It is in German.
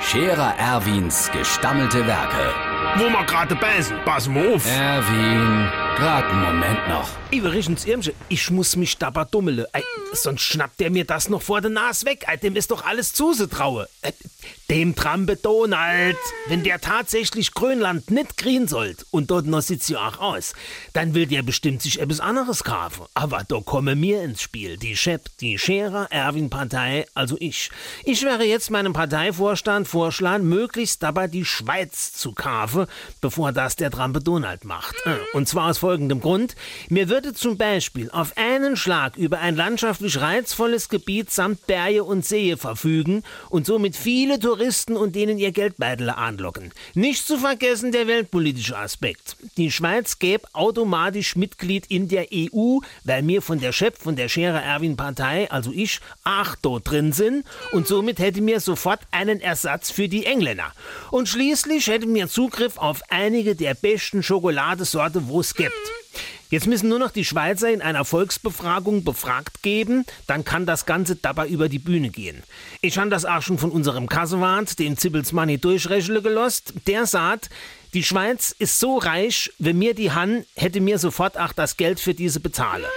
Scherer Erwins gestammelte Werke. wo wir gerade beißen, pass mal auf. Erwin, grad einen Moment noch. Übrigens, Irmsche, ich muss mich dabei dummele. Ey, sonst schnappt der mir das noch vor der Nase weg. Ey, dem ist doch alles zusetraue. Äh, dem Trampe Donald. Wenn der tatsächlich Grönland nicht kriegen sollt, und dort noch sieht's ja auch aus, dann will der bestimmt sich etwas anderes kaufen. Aber da komme mir ins Spiel. Die Shep, die Scherer Erwin Partei, also ich. Ich wäre jetzt meinem Parteivorstand vorschlagen, möglichst dabei die Schweiz zu kaufen, bevor das der Trampe Donald macht. Äh, Und zwar aus folgendem Grund. Mir würde zum Beispiel auf einen Schlag über ein landschaftlich reizvolles Gebiet samt Berge und Seen verfügen und somit viele Touristen und denen ihr Geldbeutel anlocken. Nicht zu vergessen der weltpolitische Aspekt. Die Schweiz gäbe automatisch Mitglied in der EU, weil wir von der Chef von der Scherer Erwin Partei, also ich, ach dort drin sind und somit hätte mir sofort einen Ersatz für die Engländer. Und schließlich hätte mir Zugriff auf einige der besten Schokoladesorte, wo es gibt. Jetzt müssen nur noch die Schweizer in einer Volksbefragung befragt geben, dann kann das Ganze dabei über die Bühne gehen. Ich habe das auch schon von unserem Kassewart, dem Zibbels Money durchrechele gelost. Der sagt, die Schweiz ist so reich, wenn mir die Han hätte mir sofort auch das Geld für diese bezahle.